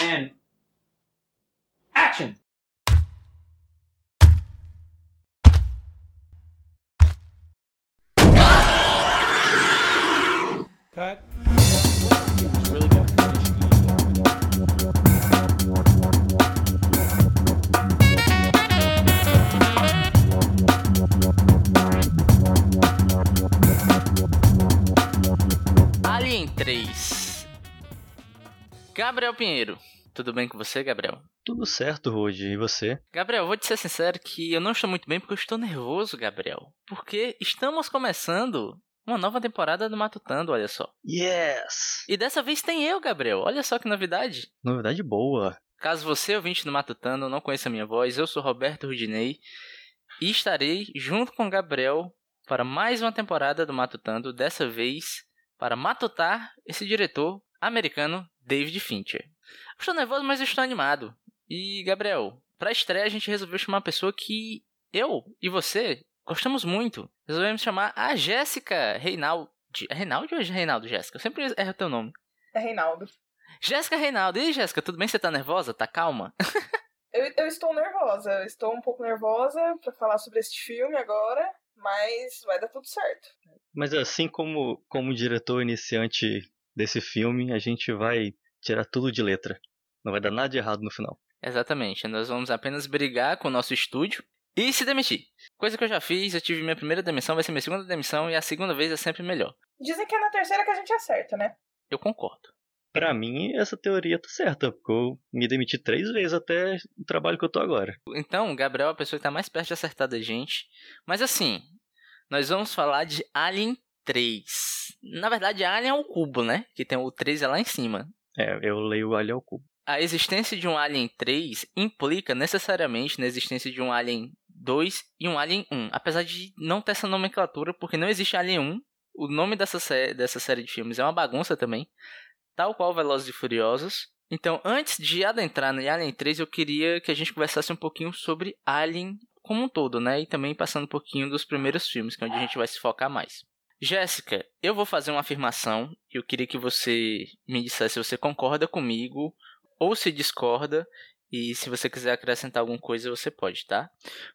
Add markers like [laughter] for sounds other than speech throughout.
And Gabriel Pinheiro. Tudo bem com você, Gabriel? Tudo certo, Rude. E você? Gabriel, vou te ser sincero que eu não estou muito bem porque eu estou nervoso, Gabriel. Porque estamos começando uma nova temporada do Matutando, olha só. Yes! E dessa vez tem eu, Gabriel. Olha só que novidade. Novidade boa. Caso você, ouvinte do Matutando, não conheça a minha voz, eu sou Roberto Rudinei e estarei junto com o Gabriel para mais uma temporada do Matutando, dessa vez para matutar esse diretor americano, David Fincher. Estou nervoso, mas estou animado. E, Gabriel, para a estreia a gente resolveu chamar uma pessoa que eu e você gostamos muito. Resolvemos chamar a Jéssica Reinaldi. É Reinaldi ou é Reinaldo Jéssica? Eu sempre erro teu nome. É Reinaldo. Jéssica Reinaldo. E aí, Jéssica, tudo bem? Você tá nervosa? Tá calma? [laughs] Eu, eu estou nervosa. Eu estou um pouco nervosa pra falar sobre este filme agora, mas vai dar tudo certo. Mas assim como como diretor iniciante desse filme, a gente vai tirar tudo de letra. Não vai dar nada de errado no final. Exatamente. Nós vamos apenas brigar com o nosso estúdio e se demitir. Coisa que eu já fiz, eu tive minha primeira demissão, vai ser minha segunda demissão e a segunda vez é sempre melhor. Dizem que é na terceira que a gente acerta, né? Eu concordo. Pra mim, essa teoria tá certa, porque eu me demiti três vezes até o trabalho que eu tô agora. Então, o Gabriel é a pessoa que tá mais perto de acertar da gente. Mas assim, nós vamos falar de Alien 3. Na verdade, Alien é o cubo, né? Que tem o 3 é lá em cima. É, eu leio o Alien ao cubo. A existência de um Alien 3 implica necessariamente na existência de um Alien 2 e um Alien 1. Apesar de não ter essa nomenclatura, porque não existe Alien 1. O nome dessa, sé dessa série de filmes é uma bagunça também. Tal qual Velozes e Furiosos. Então, antes de adentrar no Alien 3, eu queria que a gente conversasse um pouquinho sobre Alien como um todo, né? E também passando um pouquinho dos primeiros filmes, que é onde a gente vai se focar mais. Jéssica, eu vou fazer uma afirmação e eu queria que você me dissesse se você concorda comigo ou se discorda. E se você quiser acrescentar alguma coisa, você pode, tá?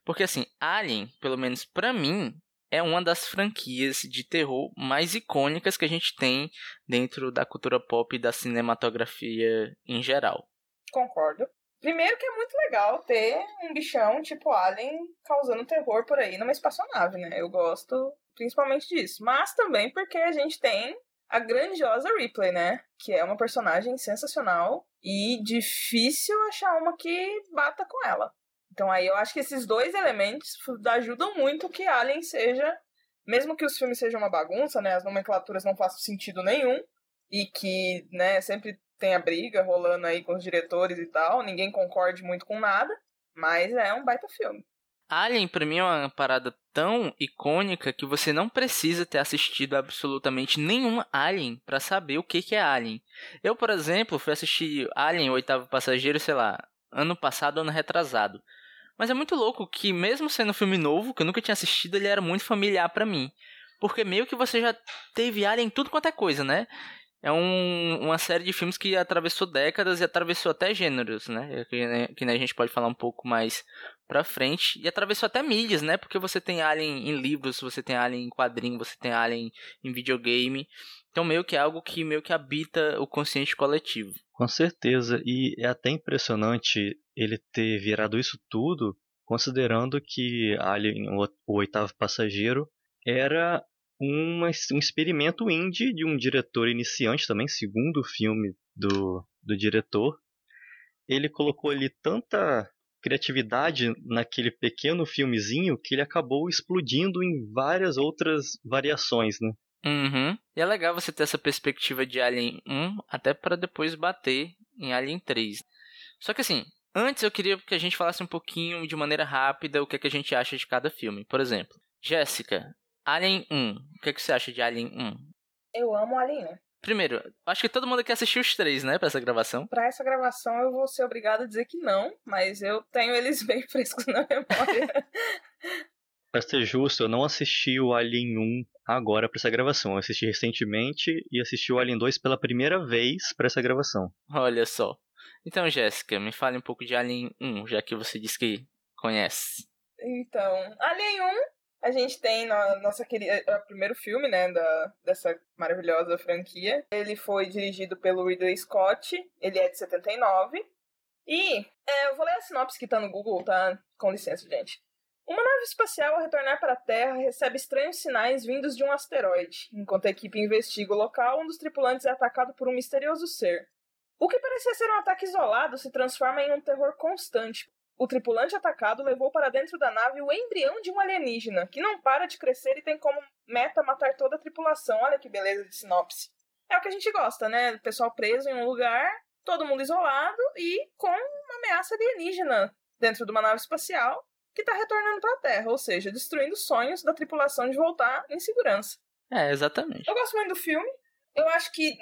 Porque assim, Alien, pelo menos pra mim, é uma das franquias de terror mais icônicas que a gente tem dentro da cultura pop e da cinematografia em geral. Concordo. Primeiro que é muito legal ter um bichão tipo Alien causando terror por aí numa espaçonave, né? Eu gosto principalmente disso. Mas também porque a gente tem a grandiosa Ripley, né? Que é uma personagem sensacional e difícil achar uma que bata com ela. Então aí eu acho que esses dois elementos ajudam muito que Alien seja, mesmo que os filmes sejam uma bagunça, né? As nomenclaturas não façam sentido nenhum e que, né, sempre tem a briga rolando aí com os diretores e tal, ninguém concorde muito com nada, mas é um baita filme. Alien pra mim é uma parada tão icônica que você não precisa ter assistido absolutamente nenhum Alien para saber o que que é Alien. Eu, por exemplo, fui assistir Alien, o oitavo passageiro, sei lá, ano passado, ano retrasado. Mas é muito louco que mesmo sendo um filme novo, que eu nunca tinha assistido, ele era muito familiar para mim. Porque meio que você já teve Alien em tudo quanto é coisa, né? É um, uma série de filmes que atravessou décadas e atravessou até gêneros, né? Que, né, que né, a gente pode falar um pouco mais pra frente. E atravessou até mídias, né? Porque você tem Alien em livros, você tem Alien em quadrinho, você tem Alien em videogame. Então meio que é algo que meio que habita o consciente coletivo. Com certeza, e é até impressionante ele ter virado isso tudo, considerando que Alien, o oitavo passageiro, era um experimento indie de um diretor iniciante também, segundo filme do, do diretor. Ele colocou ali tanta criatividade naquele pequeno filmezinho que ele acabou explodindo em várias outras variações, né? Uhum. E é legal você ter essa perspectiva de Alien 1 até para depois bater em Alien 3. Só que assim, antes eu queria que a gente falasse um pouquinho de maneira rápida o que, é que a gente acha de cada filme. Por exemplo, Jéssica, Alien 1. O que, é que você acha de Alien 1? Eu amo Alien 1. Primeiro, acho que todo mundo aqui assistiu os três, né, pra essa gravação. Pra essa gravação eu vou ser obrigada a dizer que não, mas eu tenho eles [laughs] bem frescos na memória. Pra ser justo, eu não assisti o Alien 1 agora pra essa gravação. Eu assisti recentemente e assisti o Alien 2 pela primeira vez pra essa gravação. Olha só. Então, Jéssica, me fale um pouco de Alien 1, já que você disse que conhece. Então, Alien 1, a gente tem na nossa querida. É o primeiro filme, né, da, dessa maravilhosa franquia. Ele foi dirigido pelo Ridley Scott, ele é de 79. E é, eu vou ler a sinopse que tá no Google, tá? Com licença, gente. Uma nave espacial, ao retornar para a Terra, recebe estranhos sinais vindos de um asteroide. Enquanto a equipe investiga o local, um dos tripulantes é atacado por um misterioso ser. O que parecia ser um ataque isolado se transforma em um terror constante. O tripulante atacado levou para dentro da nave o embrião de um alienígena, que não para de crescer e tem como meta matar toda a tripulação. Olha que beleza de sinopse. É o que a gente gosta, né? O pessoal preso em um lugar, todo mundo isolado e com uma ameaça alienígena dentro de uma nave espacial que está retornando para a Terra, ou seja, destruindo sonhos da tripulação de voltar em segurança. É, exatamente. Eu gosto muito do filme. Eu acho que.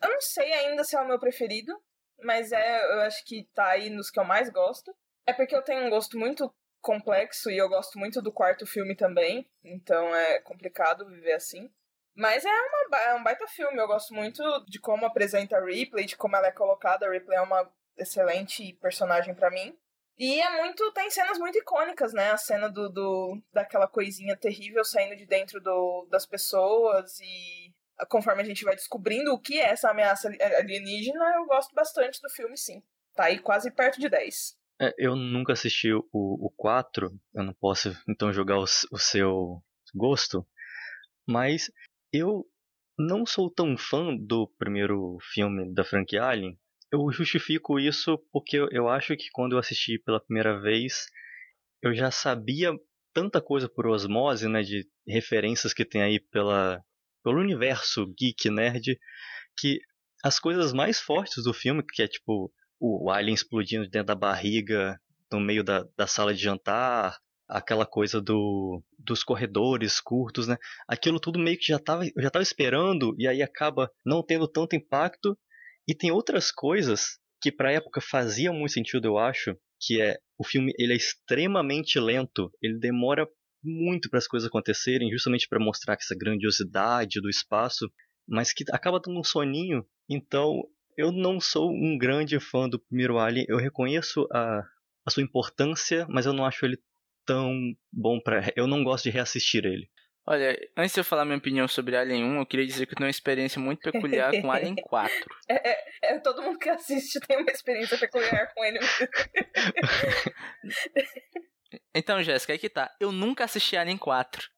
Eu não sei ainda se é o meu preferido, mas é, eu acho que tá aí nos que eu mais gosto. É porque eu tenho um gosto muito complexo e eu gosto muito do quarto filme também, então é complicado viver assim. Mas é, uma, é um baita filme, eu gosto muito de como apresenta a Ripley, de como ela é colocada. A Ripley é uma excelente personagem para mim. E é muito. Tem cenas muito icônicas, né? A cena do, do daquela coisinha terrível saindo de dentro do, das pessoas e conforme a gente vai descobrindo o que é essa ameaça alienígena, eu gosto bastante do filme, sim. Tá aí quase perto de 10. É, eu nunca assisti o, o 4, eu não posso então jogar o, o seu gosto, mas eu não sou tão fã do primeiro filme da franquia Alien, eu justifico isso porque eu acho que quando eu assisti pela primeira vez, eu já sabia tanta coisa por osmose, né, de referências que tem aí pela, pelo universo geek nerd, que as coisas mais fortes do filme, que é tipo o alien explodindo dentro da barriga, no meio da, da sala de jantar, aquela coisa do, dos corredores curtos, né? Aquilo tudo meio que já tava, eu já estava esperando e aí acaba não tendo tanto impacto e tem outras coisas que para a época fazia muito sentido, eu acho, que é o filme ele é extremamente lento, ele demora muito para as coisas acontecerem, justamente para mostrar essa grandiosidade do espaço, mas que acaba dando um soninho. Então, eu não sou um grande fã do primeiro Alien, eu reconheço a, a sua importância, mas eu não acho ele tão bom para eu não gosto de reassistir ele. Olha, antes de eu falar minha opinião sobre Alien 1, eu queria dizer que eu tenho uma experiência muito peculiar com Alien [laughs] 4. É, é, é, todo mundo que assiste tem uma experiência peculiar com ele. [laughs] então, Jéssica, aí que tá. Eu nunca assisti Alien 4.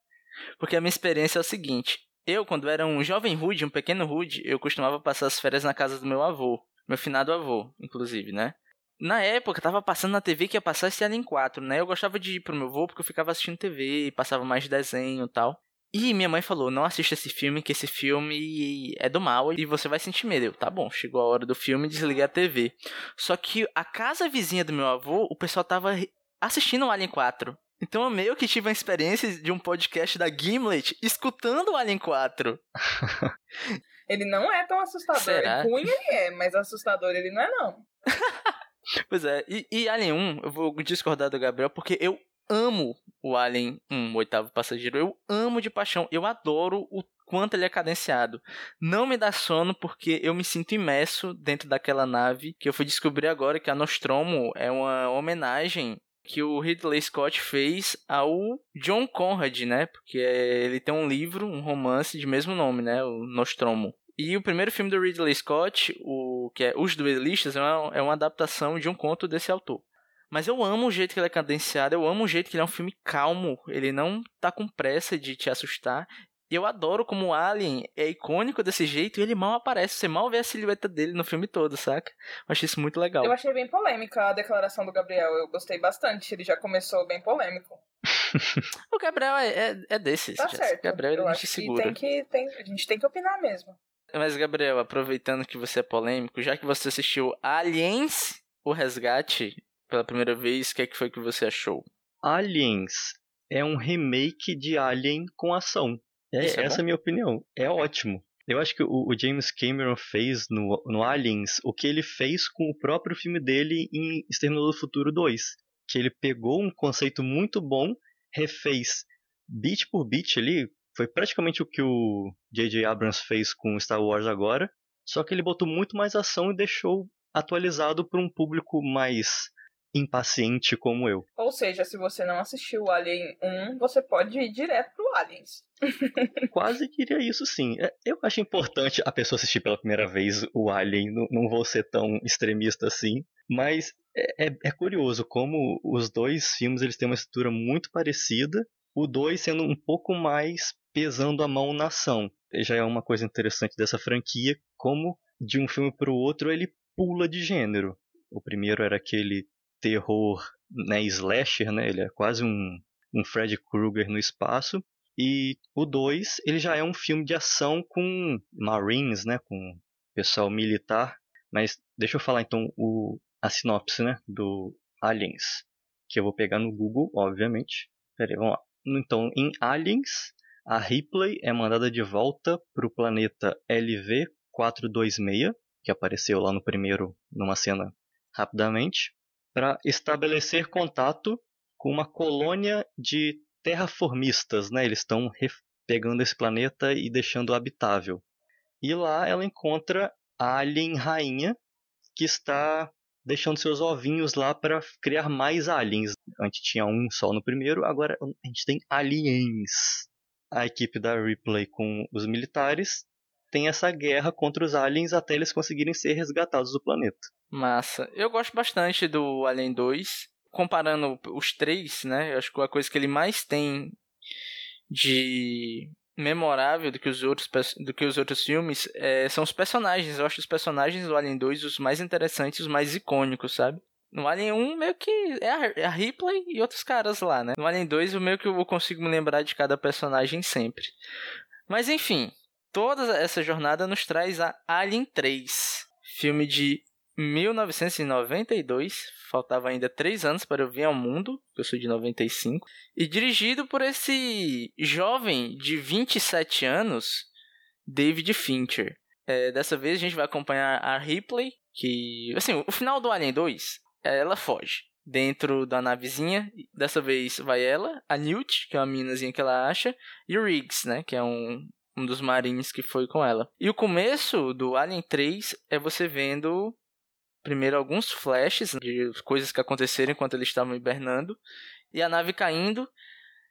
Porque a minha experiência é o seguinte. Eu, quando era um jovem rude, um pequeno rude, eu costumava passar as férias na casa do meu avô. Meu finado avô, inclusive, né? Na época, tava passando na TV que ia passar esse Alien 4, né? Eu gostava de ir pro meu avô porque eu ficava assistindo TV, passava mais desenho e tal. E minha mãe falou: não assista esse filme, que esse filme é do mal e você vai sentir medo. Eu, tá bom, chegou a hora do filme, desliguei a TV. Só que a casa vizinha do meu avô, o pessoal tava assistindo o Alien 4. Então eu meio que tive a experiência de um podcast da Gimlet escutando o Alien 4. [laughs] ele não é tão assustador. Será? Ruim ele é, mas assustador ele não é não. [laughs] Pois é, e, e Alien 1, eu vou discordar do Gabriel, porque eu amo o Alien 1, o oitavo passageiro. Eu amo de paixão. Eu adoro o quanto ele é cadenciado. Não me dá sono porque eu me sinto imerso dentro daquela nave que eu fui descobrir agora que a Nostromo é uma homenagem que o Ridley Scott fez ao John Conrad, né? Porque ele tem um livro, um romance de mesmo nome, né? O Nostromo. E o primeiro filme do Ridley Scott, o que é Os Duelistas, é uma, é uma adaptação de um conto desse autor. Mas eu amo o jeito que ele é cadenciado, eu amo o jeito que ele é um filme calmo, ele não tá com pressa de te assustar. E eu adoro como o Alien é icônico desse jeito e ele mal aparece, você mal vê a silhueta dele no filme todo, saca? Eu achei isso muito legal. Eu achei bem polêmica a declaração do Gabriel, eu gostei bastante, ele já começou bem polêmico. [laughs] o Gabriel é, é, é desses. Tá certo. Gabriel eu ele acho segura. Que tem que, tem, a gente tem que opinar mesmo. Mas, Gabriel, aproveitando que você é polêmico, já que você assistiu Aliens, o Resgate, pela primeira vez, o que, é que foi que você achou? Aliens é um remake de Alien com ação. É, é essa é a minha opinião. É ótimo. Eu acho que o, o, James Cameron fez no, no Aliens o que ele fez com o próprio filme dele em Exterminador do Futuro 2. Que ele pegou um conceito muito bom refez beat por beat ali, foi praticamente o que o J.J. Abrams fez com Star Wars agora, só que ele botou muito mais ação e deixou atualizado para um público mais impaciente como eu. Ou seja, se você não assistiu o Alien 1, você pode ir direto pro Aliens. [laughs] Quase queria isso sim. É, eu acho importante a pessoa assistir pela primeira vez o Alien, não, não vou ser tão extremista assim, mas é, é, é curioso como os dois filmes eles têm uma estrutura muito parecida, o dois sendo um pouco mais pesando a mão na ação. Já é uma coisa interessante dessa franquia, como de um filme para o outro ele pula de gênero. O primeiro era aquele terror né, slasher, né? Ele é quase um, um Freddy Krueger no espaço. E o 2, ele já é um filme de ação com Marines, né? Com pessoal militar. Mas deixa eu falar então o, a sinopse, né? Do Aliens. Que eu vou pegar no Google, obviamente. Pera aí, vamos lá. Então, em Aliens, a Ripley é mandada de volta para o planeta LV-426, que apareceu lá no primeiro, numa cena rapidamente para estabelecer contato com uma colônia de terraformistas, né? Eles estão pegando esse planeta e deixando habitável. E lá ela encontra a alien rainha que está deixando seus ovinhos lá para criar mais aliens. Antes tinha um só no primeiro, agora a gente tem aliens. A equipe da Ripley com os militares tem essa guerra contra os aliens até eles conseguirem ser resgatados do planeta. Massa. Eu gosto bastante do Alien 2. Comparando os três, né? Eu acho que a coisa que ele mais tem de memorável do que os outros, do que os outros filmes é, são os personagens. Eu acho os personagens do Alien 2 os mais interessantes, os mais icônicos, sabe? No Alien 1, meio que é a, é a Ripley e outros caras lá, né? No Alien 2, eu meio que eu consigo me lembrar de cada personagem sempre. Mas enfim, toda essa jornada nos traz a Alien 3, filme de 1992, faltava ainda 3 anos para eu vir ao mundo, eu sou de 95, e dirigido por esse jovem de 27 anos, David Fincher. É, dessa vez a gente vai acompanhar a Ripley, que, assim, o final do Alien 2, ela foge dentro da navezinha. Dessa vez vai ela, a Newt, que é uma minazinha que ela acha, e o Riggs, né, que é um, um dos marines que foi com ela. E o começo do Alien 3 é você vendo primeiro alguns flashes de coisas que aconteceram enquanto eles estavam hibernando e a nave caindo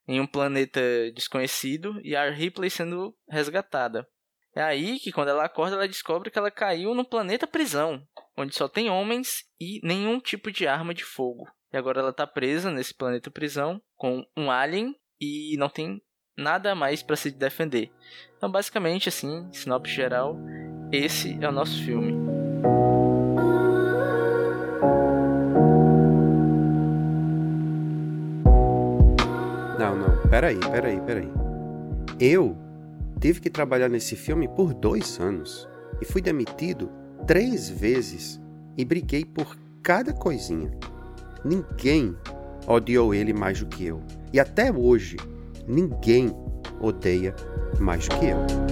em um planeta desconhecido e a Ripley sendo resgatada. É aí que quando ela acorda ela descobre que ela caiu no planeta prisão, onde só tem homens e nenhum tipo de arma de fogo. E agora ela está presa nesse planeta prisão com um alien e não tem nada mais para se defender. Então, basicamente, assim, sinopse geral, esse é o nosso filme. peraí, peraí, peraí. Eu tive que trabalhar nesse filme por dois anos e fui demitido três vezes e briguei por cada coisinha. Ninguém odiou ele mais do que eu. E até hoje, ninguém odeia mais que eu.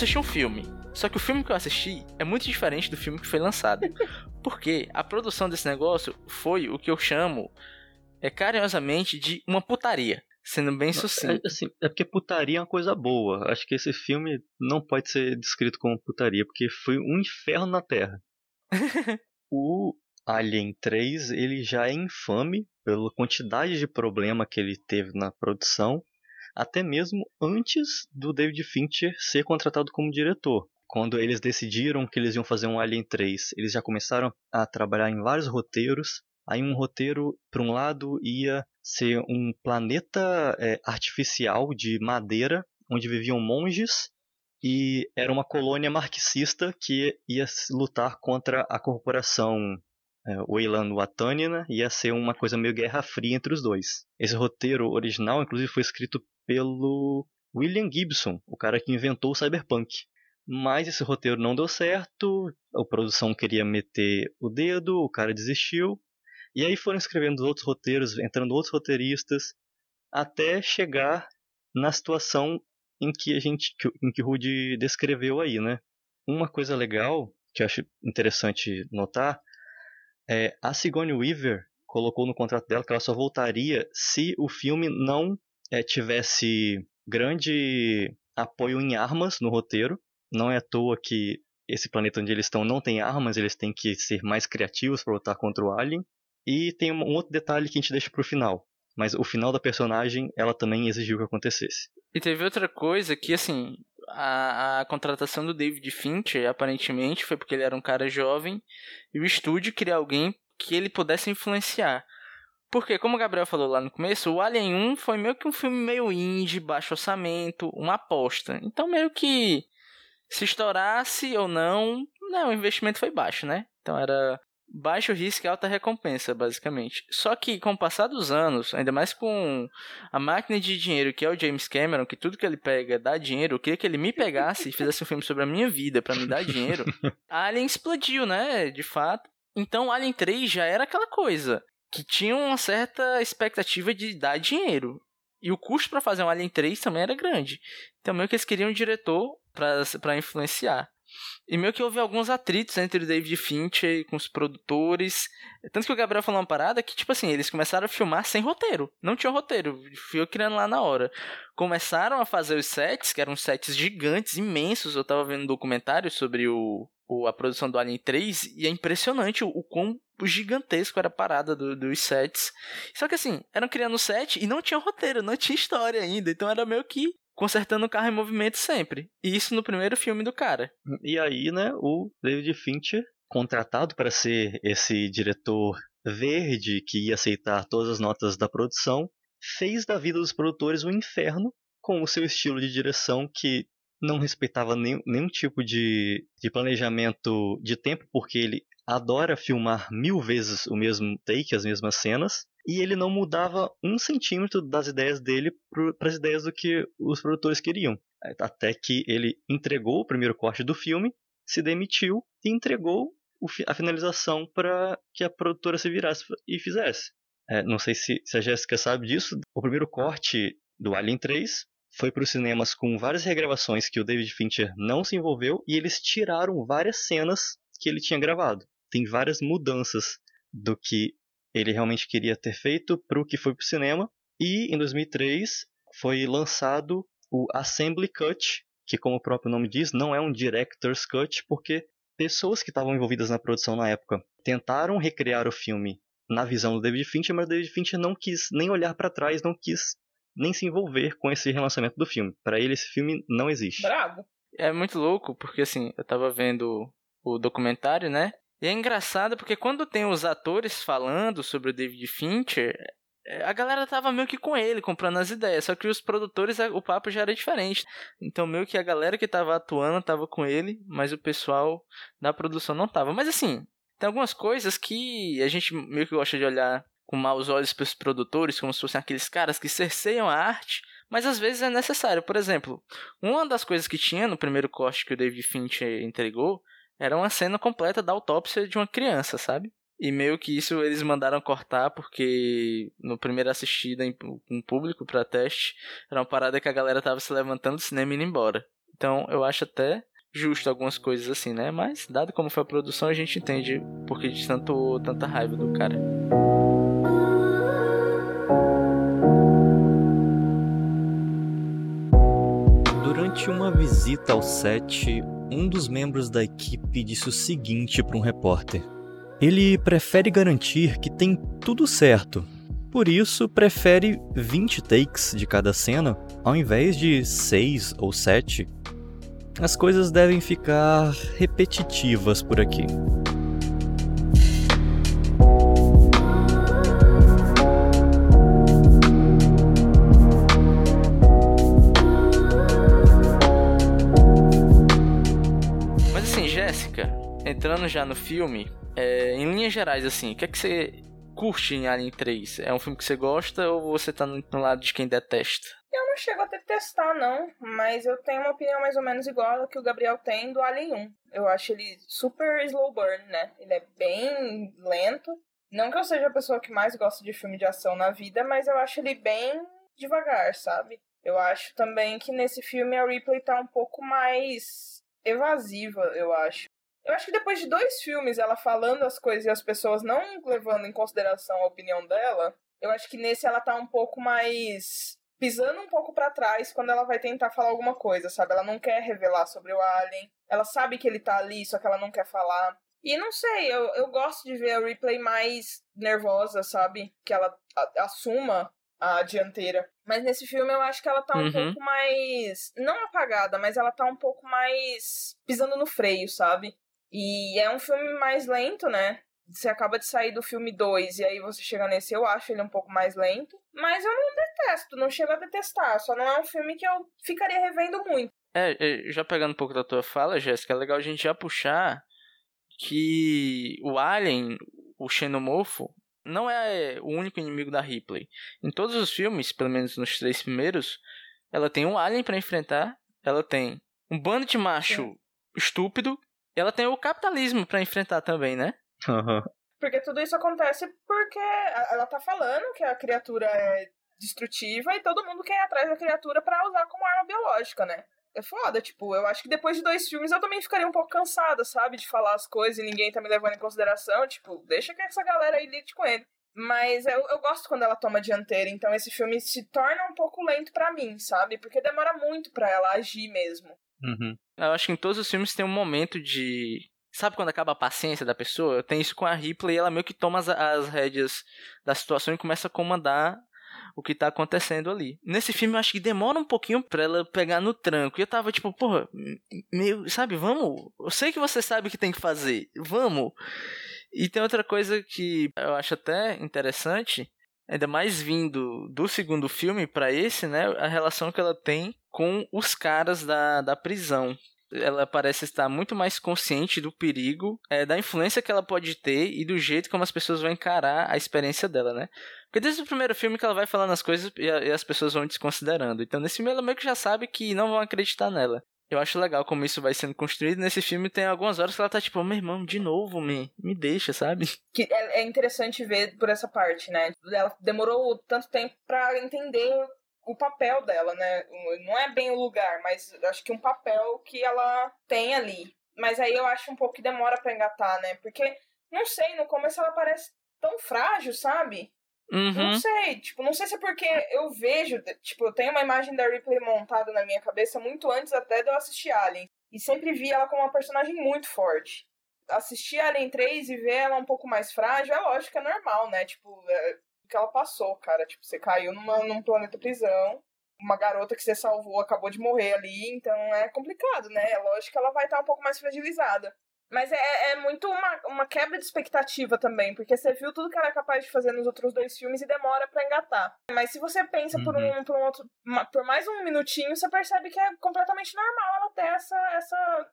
assisti um filme. Só que o filme que eu assisti é muito diferente do filme que foi lançado. [laughs] Porque a produção desse negócio foi o que eu chamo é carinhosamente de uma putaria. Sendo bem sucinto. É, assim, é porque putaria é uma coisa boa. Acho que esse filme não pode ser descrito como putaria, porque foi um inferno na Terra. [laughs] o Alien 3 ele já é infame pela quantidade de problema que ele teve na produção até mesmo antes do David Fincher ser contratado como diretor. Quando eles decidiram que eles iam fazer um Alien 3, eles já começaram a trabalhar em vários roteiros. Aí um roteiro, por um lado, ia ser um planeta é, artificial de madeira, onde viviam monges, e era uma colônia marxista que ia lutar contra a corporação é, Weyland Watanina, ia ser uma coisa meio guerra fria entre os dois. Esse roteiro original, inclusive, foi escrito pelo William Gibson, o cara que inventou o cyberpunk. Mas esse roteiro não deu certo, a produção queria meter o dedo, o cara desistiu. E aí foram escrevendo outros roteiros, entrando outros roteiristas. até chegar na situação em que a gente em que o Rudy descreveu aí, né? Uma coisa legal que eu acho interessante notar é a Sigourney Weaver colocou no contrato dela que ela só voltaria se o filme não é, tivesse grande apoio em armas no roteiro. Não é à toa que esse planeta onde eles estão não tem armas, eles têm que ser mais criativos para lutar contra o Alien. E tem um outro detalhe que a gente deixa pro final. Mas o final da personagem, ela também exigiu que acontecesse. E teve outra coisa que, assim, a, a contratação do David Fincher, aparentemente, foi porque ele era um cara jovem e o estúdio queria alguém que ele pudesse influenciar. Porque, como o Gabriel falou lá no começo, o Alien 1 foi meio que um filme meio indie, baixo orçamento, uma aposta. Então, meio que se estourasse ou não, não, o investimento foi baixo, né? Então era baixo risco e alta recompensa, basicamente. Só que com o passar dos anos, ainda mais com a máquina de dinheiro que é o James Cameron, que tudo que ele pega dá dinheiro, eu queria que ele me pegasse e fizesse um filme sobre a minha vida para me dar dinheiro. [laughs] Alien explodiu, né? De fato. Então Alien 3 já era aquela coisa que tinha uma certa expectativa de dar dinheiro. E o custo para fazer um Alien 3 também era grande. Então meio que eles queriam um diretor para influenciar. E meio que houve alguns atritos entre o David Fincher com os produtores. Tanto que o Gabriel falou uma parada que, tipo assim, eles começaram a filmar sem roteiro. Não tinha roteiro. Fui criando lá na hora. Começaram a fazer os sets, que eram sets gigantes, imensos. Eu tava vendo um documentário sobre o, o a produção do Alien 3 e é impressionante o, o quão gigantesco era a parada do, dos sets. Só que assim, eram criando set e não tinha roteiro, não tinha história ainda. Então era meio que consertando o carro em movimento sempre. E isso no primeiro filme do cara. E aí, né, o David Fincher, contratado para ser esse diretor verde que ia aceitar todas as notas da produção, fez da vida dos produtores um inferno com o seu estilo de direção que não respeitava nenhum, nenhum tipo de, de planejamento de tempo, porque ele adora filmar mil vezes o mesmo take, as mesmas cenas, e ele não mudava um centímetro das ideias dele para as ideias do que os produtores queriam. Até que ele entregou o primeiro corte do filme, se demitiu e entregou a finalização para que a produtora se virasse e fizesse. É, não sei se, se a Jéssica sabe disso. O primeiro corte do Alien 3 foi para os cinemas com várias regravações que o David Fincher não se envolveu e eles tiraram várias cenas que ele tinha gravado. Tem várias mudanças do que ele realmente queria ter feito para o que foi para o cinema. E em 2003 foi lançado o Assembly Cut, que, como o próprio nome diz, não é um Director's Cut, porque pessoas que estavam envolvidas na produção na época tentaram recriar o filme na visão do David Fincher, mas o David Fincher não quis nem olhar para trás, não quis nem se envolver com esse relançamento do filme. Para ele, esse filme não existe. Bravo. É muito louco, porque assim, eu tava vendo o documentário, né? E é engraçado porque quando tem os atores falando sobre o David Fincher, é, a galera tava meio que com ele, comprando as ideias. Só que os produtores, o papo já era diferente. Então, meio que a galera que tava atuando tava com ele, mas o pessoal da produção não tava. Mas assim, tem algumas coisas que a gente meio que gosta de olhar com maus olhos para os produtores, como se fossem aqueles caras que cerceiam a arte. Mas às vezes é necessário. Por exemplo, uma das coisas que tinha no primeiro corte que o David Fincher entregou era uma cena completa da autópsia de uma criança, sabe? E meio que isso eles mandaram cortar porque no primeiro assistida em, em público para teste era uma parada que a galera tava se levantando do cinema e indo embora. Então eu acho até justo algumas coisas assim, né? Mas dado como foi a produção, a gente entende porque de tanto tanta raiva do cara. Durante uma visita ao set, um dos membros da equipe disse o seguinte para um repórter: Ele prefere garantir que tem tudo certo. Por isso, prefere 20 takes de cada cena ao invés de 6 ou 7. As coisas devem ficar repetitivas por aqui. Entrando já no filme, é, em linhas gerais, assim, o que é que você curte em Alien 3? É um filme que você gosta ou você tá no, no lado de quem detesta? Eu não chego a detestar, não, mas eu tenho uma opinião mais ou menos igual a que o Gabriel tem do Alien 1. Eu acho ele super slow burn, né? Ele é bem lento. Não que eu seja a pessoa que mais gosta de filme de ação na vida, mas eu acho ele bem devagar, sabe? Eu acho também que nesse filme a Ripley tá um pouco mais evasiva, eu acho. Eu acho que depois de dois filmes ela falando as coisas e as pessoas não levando em consideração a opinião dela, eu acho que nesse ela tá um pouco mais pisando um pouco para trás quando ela vai tentar falar alguma coisa, sabe? Ela não quer revelar sobre o Alien. Ela sabe que ele tá ali, só que ela não quer falar. E não sei, eu, eu gosto de ver a replay mais nervosa, sabe? Que ela a, assuma a dianteira. Mas nesse filme eu acho que ela tá um Uhum. pouco mais. Não apagada, mas ela tá um pouco mais pisando no freio, sabe? E é um filme mais lento, né? Você acaba de sair do filme 2 e aí você chega nesse, eu acho ele um pouco mais lento. Mas eu não detesto, não chego a detestar. Só não é um filme que eu ficaria revendo muito. É, é, já pegando um pouco da tua fala, Jéssica, é legal a gente já puxar que o Alien, o xenomorfo, não é o único inimigo da Ripley. Em todos os filmes, pelo menos nos três primeiros, ela tem um Alien pra enfrentar, ela tem um bando de macho Sim. estúpido, ela tem o capitalismo pra enfrentar também, né? Aham. Porque tudo isso acontece porque ela tá falando que a criatura é destrutiva e todo mundo quer ir atrás da criatura pra usar como arma biológica, né? É foda, tipo, eu acho que depois de dois filmes eu também ficaria um pouco cansada, sabe? De falar as coisas e ninguém tá me levando em consideração. Tipo, deixa que essa galera aí lide com ele. Mas eu, eu gosto quando ela toma a dianteira, então esse filme se torna um pouco lento pra mim, sabe? Porque demora muito pra ela agir mesmo. Uhum. Eu acho que em todos os filmes tem um momento de. Sabe quando acaba a paciência da pessoa? Tem isso com a Ripley, ela meio que toma as, as rédeas da situação e começa a comandar o que tá acontecendo ali. Nesse filme eu acho que demora um pouquinho pra ela pegar no tranco. E eu tava tipo, porra, meio, sabe, vamos. Eu sei que você sabe o que tem que fazer, vamos. E tem outra coisa que eu acho até interessante, ainda mais vindo do segundo filme pra esse, né? A relação que ela tem com os caras da, da prisão ela parece estar muito mais consciente do perigo, é, da influência que ela pode ter e do jeito como as pessoas vão encarar a experiência dela, né? Porque desde o primeiro filme que ela vai falando as coisas e, a- e as pessoas vão desconsiderando. Então nesse filme ela meio que já sabe que não vão acreditar nela. Eu acho legal como isso vai sendo construído. Nesse filme tem algumas horas que ela tá tipo, meu irmão, de novo, me, me deixa, sabe? que é, é interessante ver por essa parte, né? Ela demorou tanto tempo pra entender o papel dela, né? Não é bem o lugar, mas acho que um papel que ela tem ali. Mas aí eu acho um pouco que demora pra engatar, né? Porque, não sei, no começo ela parece tão frágil, sabe? Uhum. Não sei, tipo, não sei se é porque eu vejo, tipo, eu tenho uma imagem da Ripley montada na minha cabeça muito antes até de eu assistir Alien. E sempre vi ela como uma personagem muito forte. Assistir Alien 3 e ver ela um pouco mais frágil, é lógico é normal, né? Tipo, é o que ela passou, cara. Tipo, você caiu numa, num planeta prisão, uma garota que você salvou acabou de morrer ali, então é complicado, né? É lógico que ela vai estar um pouco mais fragilizada. Mas é, é muito uma, uma quebra de expectativa também, porque você viu tudo que ela é capaz de fazer nos outros dois filmes e demora pra engatar. Mas se você pensa por, um, por, um outro, uma- por mais um minutinho, você percebe que é completamente normal ela ter essa, essa,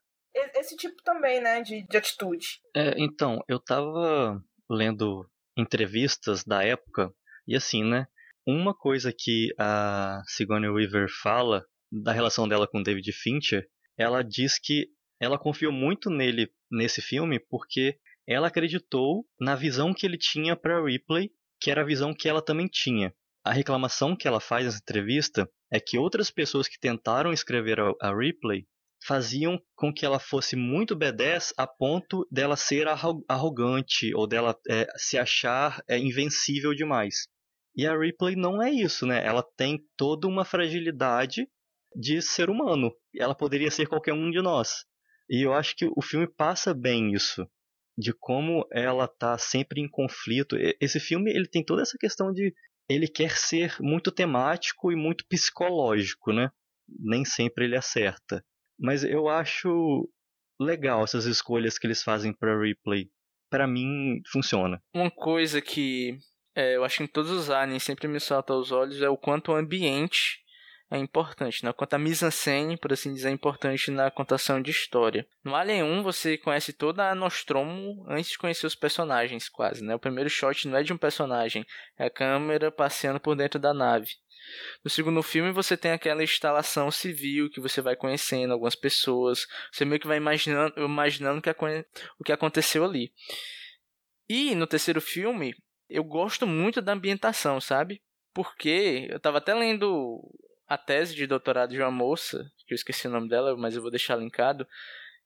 esse tipo também, né, de, de atitude. É, então, eu tava lendo entrevistas da época, e assim, né? Uma coisa que a Sigourney Weaver fala da relação dela com David Fincher, ela diz que ela confiou muito nele nesse filme porque ela acreditou na visão que ele tinha para Ripley, que era a visão que ela também tinha. A reclamação que ela faz nessa entrevista é que outras pessoas que tentaram escrever a, Ripley faziam com que ela fosse muito B10 a ponto dela ser arro- arrogante ou dela é, se achar é, invencível demais. E a Ripley não é isso, né? Ela tem toda uma fragilidade de ser humano. Ela poderia ser qualquer um de nós. E eu acho que o filme passa bem isso, de como ela tá sempre em conflito. Esse filme ele tem toda essa questão de ele quer ser muito temático e muito psicológico, né? Nem sempre ele acerta. Mas eu acho legal essas escolhas que eles fazem para Ripley. Para mim funciona. Uma coisa que é, eu acho que em todos os aliens sempre me salta aos olhos é o quanto o ambiente é importante, né? quanto a mise-en-scène, por assim dizer, é importante na contação de história. No Alien 1 você conhece toda a Nostromo antes de conhecer os personagens, quase. Né? O primeiro shot não é de um personagem, é a câmera passeando por dentro da nave. No segundo filme você tem aquela instalação civil que você vai conhecendo algumas pessoas, você meio que vai imaginando, imaginando que o que aconteceu ali. E no terceiro filme, eu gosto muito da ambientação, sabe? porque eu tava até lendo a tese de doutorado de uma moça, que eu esqueci o nome dela, mas eu vou deixar linkado,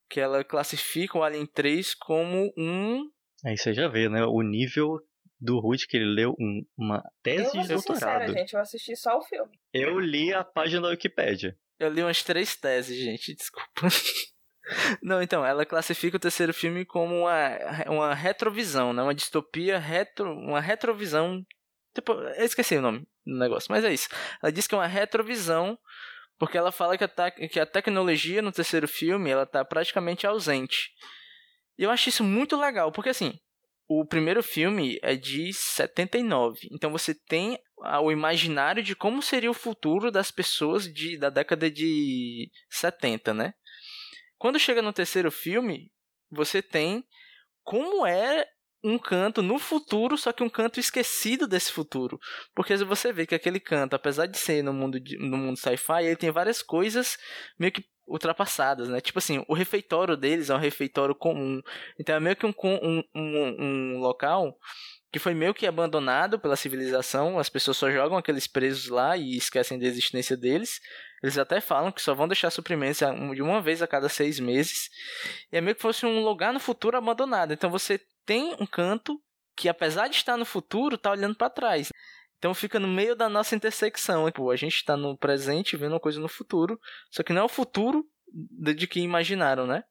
que ela classifica o Alien 3 como um. Aí você já vê, né? O nível do Ruth que ele leu um, uma tese eu vou de doutorado. sincera, gente, eu assisti só o filme. Eu li a página da Wikipédia. Eu li umas três teses, gente, desculpa. [laughs] Não, então, ela classifica o terceiro filme como uma, uma retrovisão, né? Uma distopia retro. Uma retrovisão. Tipo, eu esqueci o nome do negócio, mas é isso. Ela diz que é uma retrovisão, porque ela fala que a, que a tecnologia no terceiro filme ela tá praticamente ausente. E eu acho isso muito legal, porque assim, o primeiro filme é de 79. Então você tem o imaginário de como seria o futuro das pessoas de, da década de 70, né? Quando chega no terceiro filme, você tem como é um canto no futuro, só que um canto esquecido desse futuro. Porque você vê que aquele canto, apesar de ser no mundo, de, no mundo sci-fi, ele tem várias coisas meio que ultrapassadas, né? Tipo assim, o refeitório deles é um refeitório comum. Então é meio que um, um, um, um local que foi meio que abandonado pela civilização. As pessoas só jogam aqueles presos lá e esquecem da existência deles. Eles até falam que só vão deixar suprimentos de uma vez a cada seis meses. E é meio que fosse um lugar no futuro abandonado. Então você tem um canto que, apesar de estar no futuro, está olhando para trás. Então fica no meio da nossa intersecção. A gente está no presente vendo uma coisa no futuro, só que não é o futuro de que imaginaram, né?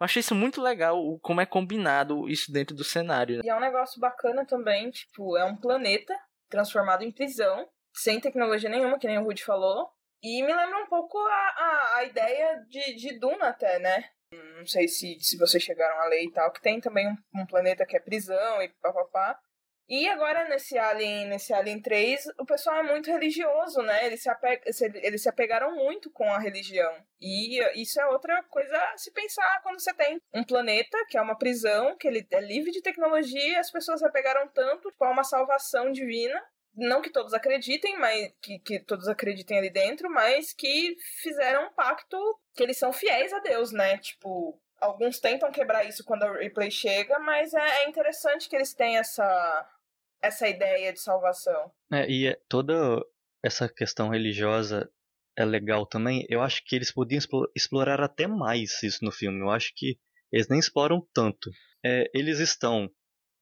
Eu achei isso muito legal, como é combinado isso dentro do cenário. Né? E é um negócio bacana também, tipo, é um planeta transformado em prisão, sem tecnologia nenhuma, que nem o Rudy falou. E me lembra um pouco a, a, a ideia de, de Duna até, né? Não sei se, se vocês chegaram a ler e tal, que tem também um, um planeta que é prisão e papapá. E agora nesse Alien, nesse Alien 3, o pessoal é muito religioso, né? Eles se, apeg eles se apegaram muito com a religião. E isso é outra coisa a se pensar quando você tem um planeta que é uma prisão, que ele é livre de tecnologia, as pessoas se apegaram tanto com uma salvação divina. Não que todos acreditem, mas que, que todos acreditem ali dentro, mas que fizeram um pacto que eles são fiéis a Deus, né? Tipo, alguns tentam quebrar isso quando a replay chega, mas é, é interessante que eles tenham essa, essa ideia de salvação. É, e é toda essa questão religiosa é legal também. Eu acho que eles podiam explorar até mais isso no filme. Eu acho que eles nem exploram tanto. É, eles estão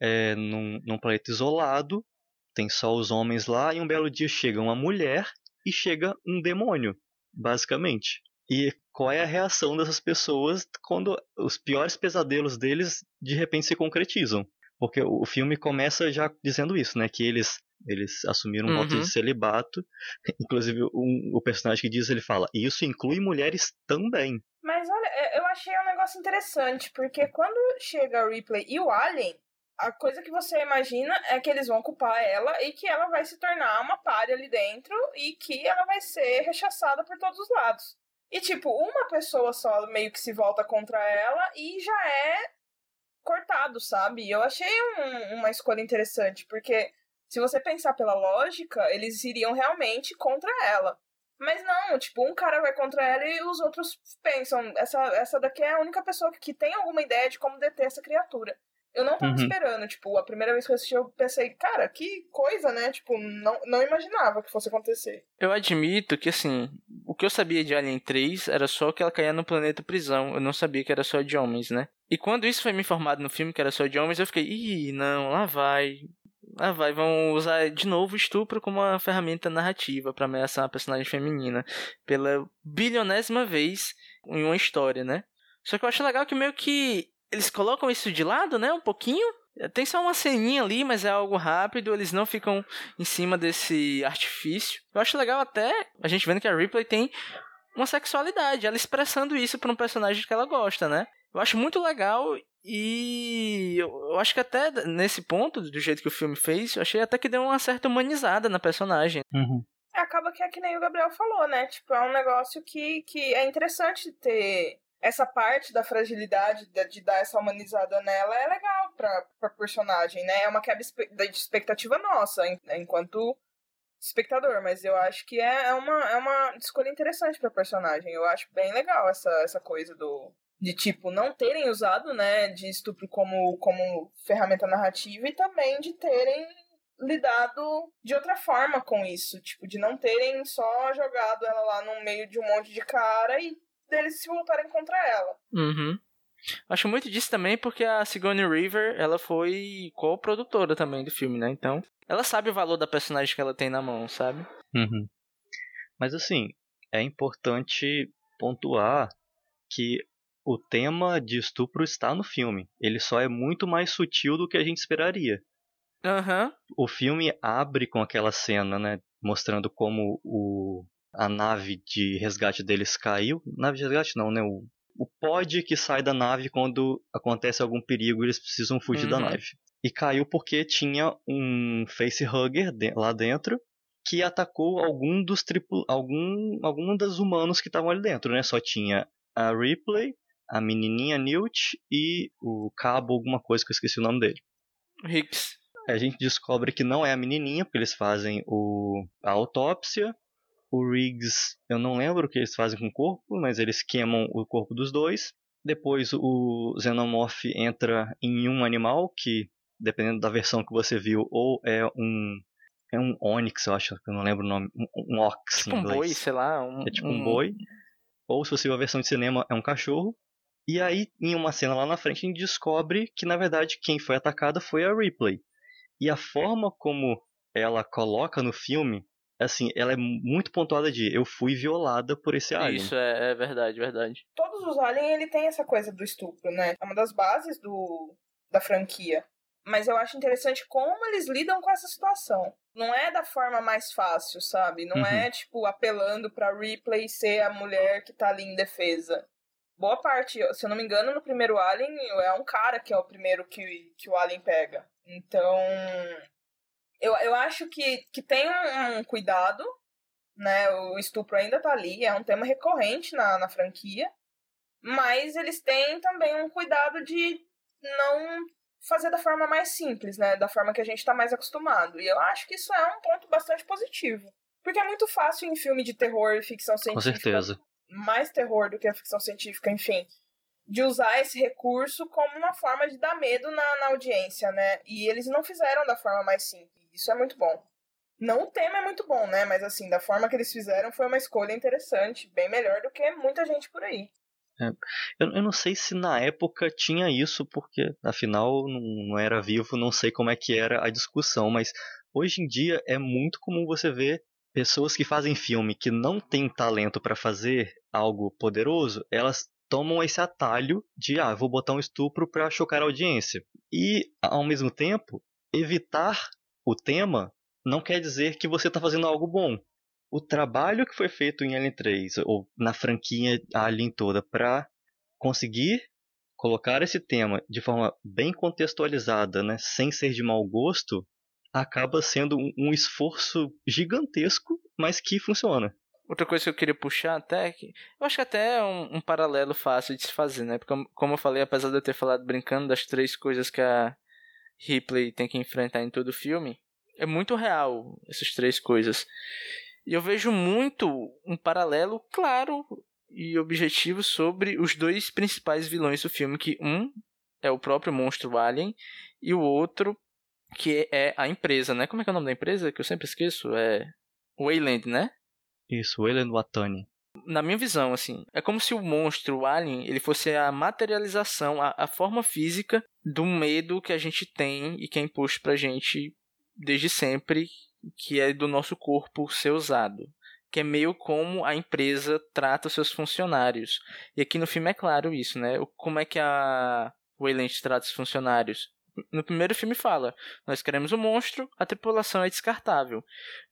é, num, num planeta isolado, tem só os homens lá, e um belo dia chega uma mulher e chega um demônio, basicamente. E qual é a reação dessas pessoas quando os piores pesadelos deles de repente se concretizam? Porque o filme começa já dizendo isso, né? Que eles eles assumiram um uhum. voto de celibato. [laughs] Inclusive, um, o personagem que diz, ele fala, e isso inclui mulheres também. Mas olha, é, eu achei um negócio interessante, porque quando chega a Ripley e o Alien, a coisa que você imagina é que eles vão culpar ela e que ela vai se tornar uma palha ali dentro e que ela vai ser rechaçada por todos os lados. E, tipo, uma pessoa só meio que se volta contra ela e já é cortado, sabe? Eu achei um, uma escolha interessante, porque se você pensar pela lógica, eles iriam realmente contra ela. Mas não, tipo, um cara vai contra ela e os outros pensam, essa, essa daqui é a única pessoa que tem alguma ideia de como deter essa criatura. Eu não tava uhum. esperando, tipo, a primeira vez que eu assisti eu pensei, cara, que coisa, né? Tipo, não, não imaginava que fosse acontecer. Eu admito que, assim, o que eu sabia de Alien 3 era só que ela caía no planeta prisão. Eu não sabia que era só de homens, né? E quando isso foi me informado no filme que era só de homens, eu fiquei, ih, não, lá vai. Lá vai, vão usar de novo o estupro como uma ferramenta narrativa para ameaçar uma personagem feminina. Pela bilionésima vez em uma história, né? Só que eu acho legal que meio que eles colocam isso de lado, né? Um pouquinho. Tem só uma ceninha ali, mas é algo rápido. Eles não ficam em cima desse artifício. Eu acho legal até a gente vendo que a Ripley tem uma sexualidade, ela expressando isso para um personagem que ela gosta, né? Eu acho muito legal e eu acho que até nesse ponto, do jeito que o filme fez, eu achei até que deu uma certa humanizada na personagem. Uhum. Acaba que é que nem o Gabriel falou, né? Tipo, é um negócio que, que é interessante ter essa parte da fragilidade de, de, dar essa humanizada nela é legal pra, pra personagem, né? É uma quebra de expectativa nossa, enquanto espectador, mas eu acho que é, é, uma, é uma escolha interessante pra personagem. Eu acho bem legal essa, essa coisa do. De tipo, não terem usado, né, de estupro como, como ferramenta narrativa e também de terem lidado de outra forma com isso, tipo, de não terem só jogado ela lá no meio de um monte de cara e deles se voltarem contra ela. Uhum. Acho muito disso também porque a Sigourney River, ela foi co-produtora também do filme, né? Então, ela sabe o valor da personagem que ela tem na mão, sabe? Uhum. Mas assim, é importante pontuar que o tema de estupro está no filme. Ele só é muito mais sutil do que a gente esperaria. Aham. O filme abre com aquela cena, né? Mostrando como o, a nave de resgate deles caiu. Nave de resgate não, né? O, o pod que sai da nave quando acontece algum perigo e eles precisam fugir da Uhum. nave. E caiu porque tinha um facehugger de- lá dentro que atacou algum dos tripul algum algum dos humanos que estavam ali dentro, né? Só tinha a Ripley, a menininha Newt e o cabo alguma coisa que eu esqueci o nome dele. Hicks. A gente descobre que não é a menininha, porque eles fazem o, a autópsia. O Riggs, eu não lembro o que eles fazem com o corpo, mas eles queimam o corpo dos dois. Depois o Xenomorph entra em um animal que, dependendo da versão que você viu, ou é um é um Onyx, eu acho, que eu não lembro o nome, um, um Ox Tipo em um inglês. boi, sei lá. Um, É tipo um boi. Ou se você viu a versão de cinema, é um cachorro. E aí, em uma cena lá na frente, a gente descobre que, na verdade, quem foi atacada foi a Ripley. E a forma como ela coloca no filme, assim, ela é muito pontuada de eu fui violada por esse alien. Isso, é, é verdade, verdade. Todos os Alien, ele tem essa coisa do estupro, né? É uma das bases do, da franquia. Mas eu acho interessante como eles lidam com essa situação. Não é da forma mais fácil, sabe? Não Uhum. é, tipo, apelando pra Ripley ser a mulher que tá ali em defesa. Boa parte, se eu não me engano, no primeiro Alien, é um cara que é o primeiro que, que o Alien pega. Então, eu, eu acho que, que tem um, um cuidado, né? O estupro ainda tá ali, é um tema recorrente na, na franquia. Mas eles têm também um cuidado de não fazer da forma mais simples, né? Da forma que a gente tá mais acostumado. E eu acho que isso é um ponto bastante positivo. Porque é muito fácil em filme de terror e ficção Com científica certeza. mais terror do que a ficção científica, enfim, de usar esse recurso como uma forma de dar medo na, na audiência, né? E eles não fizeram da forma mais simples. Isso é muito bom. Não o tema é muito bom, né? Mas assim, da forma que eles fizeram foi uma escolha interessante, bem melhor do que muita gente por aí. Eu, eu não sei se na época tinha isso, porque afinal não, não era vivo, não sei como é que era a discussão, mas hoje em dia é muito comum você ver pessoas que fazem filme que não têm talento para fazer algo poderoso, elas tomam esse atalho de ah, vou botar um estupro para chocar a audiência. E ao mesmo tempo, evitar o tema não quer dizer que você está fazendo algo bom o trabalho que foi feito em Alien 3, ou na franquia Alien toda, para conseguir colocar esse tema de forma bem contextualizada, né, sem ser de mau gosto, acaba sendo um, um esforço gigantesco, mas que funciona. Outra coisa que eu queria puxar até, que eu acho que até é um, um paralelo fácil de se fazer, né? Porque, como eu falei, apesar de eu ter falado brincando das três coisas que a Ripley tem que enfrentar em todo o filme, é muito real essas três coisas. E eu vejo muito um paralelo claro e objetivo sobre os dois principais vilões do filme, que um é o próprio monstro Alien e o outro que é a empresa, né? Como é que é o nome da empresa? Que eu sempre esqueço. É Wayland, né? Isso, Wayland Watani. Na minha visão, assim, é como se o monstro, o alien, ele fosse a materialização, a, a forma física do medo que a gente tem e que é imposto pra gente desde sempre, que é do nosso corpo ser usado. Que é meio como a empresa trata os seus funcionários. E aqui no filme é claro isso, né? Como é que a Wayland trata os funcionários? No primeiro filme fala, nós queremos o monstro, a tripulação é descartável.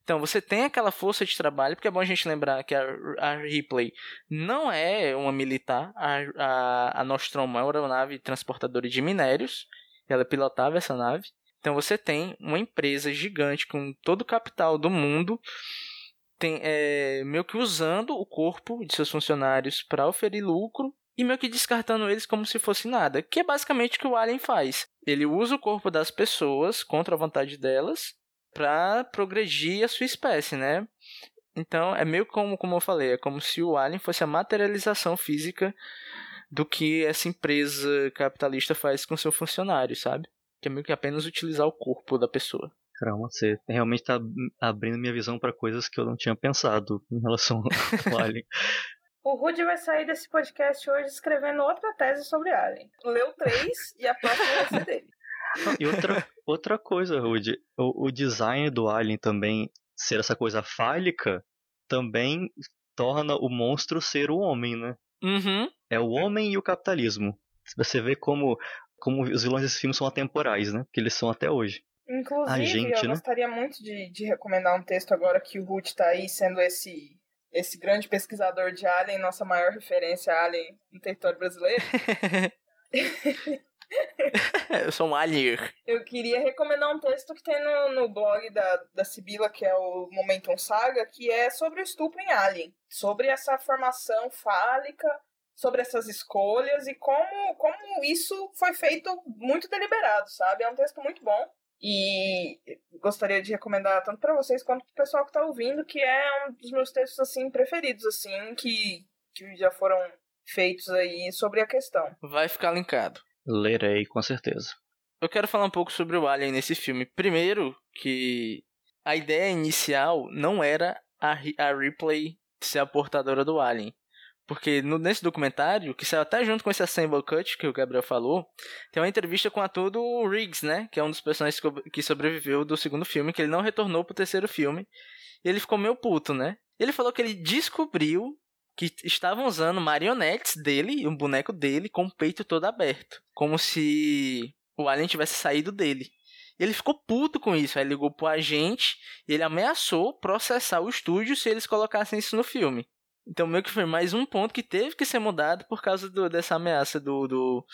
Então você tem aquela força de trabalho, porque é bom a gente lembrar que a, a Ripley não é uma militar, a, a, a Nostromo é uma aeronave transportadora de minérios, ela pilotava essa nave. Então você tem uma empresa gigante com todo o capital do mundo, tem, é, meio que usando o corpo de seus funcionários para oferir lucro e meio que descartando eles como se fosse nada, que é basicamente o que o Alien faz. Ele usa o corpo das pessoas contra a vontade delas para progredir a sua espécie, né? Então é meio como, como eu falei, é como se o Alien fosse a materialização física do que essa empresa capitalista faz com seu funcionário, sabe? que é meio que apenas utilizar o corpo da pessoa. Caramba, você realmente tá abrindo minha visão para coisas que eu não tinha pensado em relação ao [laughs] Alien. O Rudy vai sair desse podcast hoje escrevendo outra tese sobre Alien. Leu três e a próxima vai ser dele. E outra, outra coisa, Rudy, o, o design do Alien também ser essa coisa fálica também torna o monstro ser o homem, né? Uhum. É o homem e o capitalismo. Você vê como, como os vilões desse filme são atemporais, né? Que eles são até hoje. Inclusive, gente, eu né? gostaria muito de, de recomendar um texto agora que o Ruth tá aí sendo esse, esse grande pesquisador de Alien, nossa maior referência a Alien no território brasileiro. [laughs] eu sou um alien. Eu queria recomendar um texto que tem no, no blog da, da Sibila, que é o Momentum Saga, que é sobre o estupro em Alien. Sobre essa formação fálica, sobre essas escolhas e como, como isso foi feito muito deliberado, sabe? É um texto muito bom. E gostaria de recomendar tanto para vocês quanto para o pessoal que está ouvindo, que é um dos meus textos assim preferidos, assim, que, que já foram feitos aí sobre a questão. Vai ficar linkado. Lerei, com certeza. Eu quero falar um pouco sobre o Alien nesse filme. Primeiro, que a ideia inicial não era a, a Ripley ser a portadora do Alien. Porque no, nesse documentário, que saiu até junto com esse Assemble Cut que o Gabriel falou, tem uma entrevista com o ator do Riggs, né? Que é um dos personagens que sobreviveu do segundo filme, que ele não retornou pro terceiro filme. E ele ficou meio puto, né? Ele falou que ele descobriu que estavam usando marionetes dele, um boneco dele, com o peito todo aberto. Como se o alien tivesse saído dele. Ele ficou puto com isso, aí ligou pro agente e ele ameaçou processar o estúdio se eles colocassem isso no filme. Então meio que foi mais um ponto que teve que ser mudado por causa do, dessa ameaça do, do,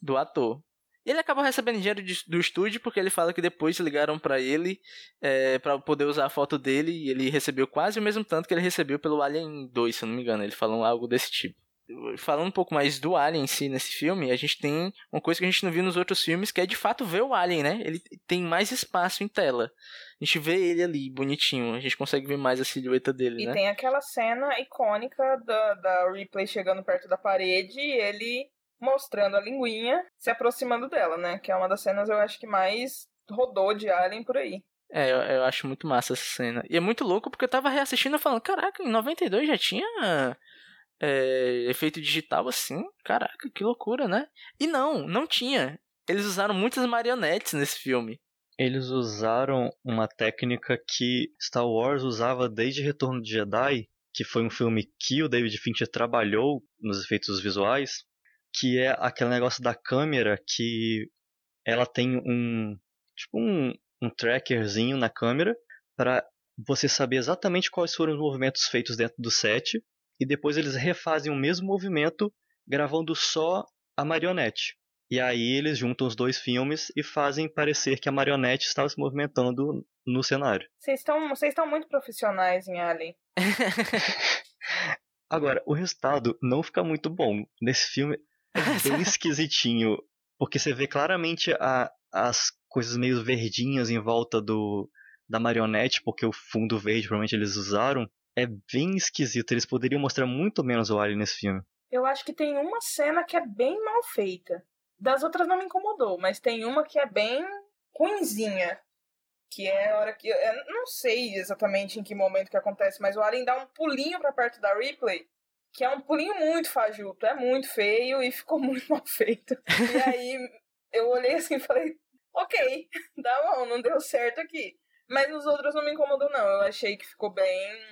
do ator. Ele acabou recebendo dinheiro de, do estúdio porque ele fala que depois ligaram para ele é, para poder usar a foto dele e ele recebeu quase o mesmo tanto que ele recebeu pelo Alien 2, se não me engano. Ele falou algo desse tipo. Falando um pouco mais do Alien em si nesse filme, a gente tem uma coisa que a gente não viu nos outros filmes, que é de fato ver o Alien, né? Ele tem mais espaço em tela. A gente vê ele ali, bonitinho. A gente consegue ver mais a silhueta dele, E né? tem aquela cena icônica da, da Ripley chegando perto da parede e ele mostrando a linguinha, se aproximando dela, né? Que é uma das cenas eu acho que mais rodou de Alien por aí. É, eu, eu acho muito massa essa cena. E é muito louco porque eu tava reassistindo e falando, caraca, em 92 já tinha é, efeito digital assim? Caraca, que loucura, né? E não, não tinha. Eles usaram muitas marionetes nesse filme. Eles usaram uma técnica que Star Wars usava desde Retorno de Jedi, que foi um filme que o David Fincher trabalhou nos efeitos visuais, que é aquele negócio da câmera que ela tem um tipo um, um trackerzinho na câmera para você saber exatamente quais foram os movimentos feitos dentro do set e depois eles refazem o mesmo movimento gravando só a marionete. E aí eles juntam os dois filmes e fazem parecer que a marionete estava se movimentando no cenário. Vocês estão vocês estão muito profissionais em Alien. [laughs] Agora, o resultado não fica muito bom. Nesse filme é bem [laughs] esquisitinho, porque você vê claramente a, as coisas meio verdinhas em volta do da marionete, porque o fundo verde provavelmente eles usaram. É bem esquisito, eles poderiam mostrar muito menos o Alien nesse filme. Eu acho que tem uma cena que é bem mal feita. Das outras não me incomodou, mas tem uma que é bem ruinzinha. Que é a hora que. Eu não sei exatamente em que momento que acontece, mas o Alien dá um pulinho pra perto da Ripley, que é um pulinho muito fajuto, é muito feio e ficou [laughs] muito mal feito. E aí eu olhei assim e falei, ok, [laughs] dá bom, não deu certo aqui. Mas os outros não me incomodou, não. Eu achei que ficou bem.